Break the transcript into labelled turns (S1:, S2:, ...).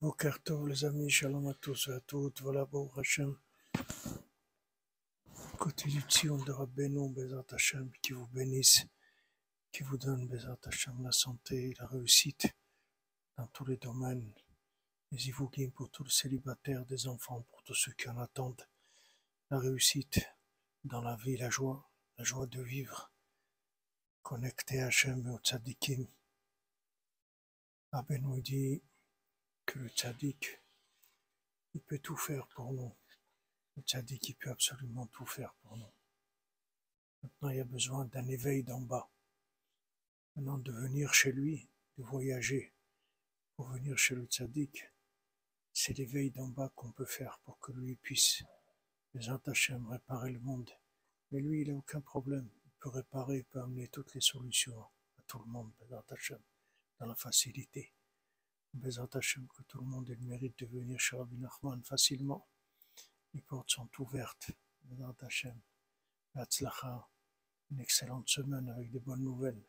S1: Tov, les amis, shalom à tous et à toutes. Voilà, Baruch Hashem. Côté du Tzion de Rabbeinu, Bezat Hashem, qui vous bénisse, qui vous donne, Bezat Hashem, la santé, la réussite dans tous les domaines. Les Ivougim pour tous les célibataires, des enfants, pour tous ceux qui en attendent. La réussite dans la vie, la joie, la joie de vivre. Connecté à Hashem et au Tzadikim. Rabbeinu dit, le tzaddik, il peut tout faire pour nous. Le tzaddik, il peut absolument tout faire pour nous. Maintenant, il y a besoin d'un éveil d'en bas. Maintenant, de venir chez lui, de voyager pour venir chez le tzaddik, c'est l'éveil d'en bas qu'on peut faire pour que lui puisse, les Hachem, réparer le monde. Mais lui, il n'a aucun problème. Il peut réparer, il peut amener toutes les solutions à tout le monde, Hachem, dans la facilité. Que tout le monde ait le mérite de venir chez Rabbi Nachman facilement. Les portes sont ouvertes. Une excellente semaine avec des bonnes nouvelles.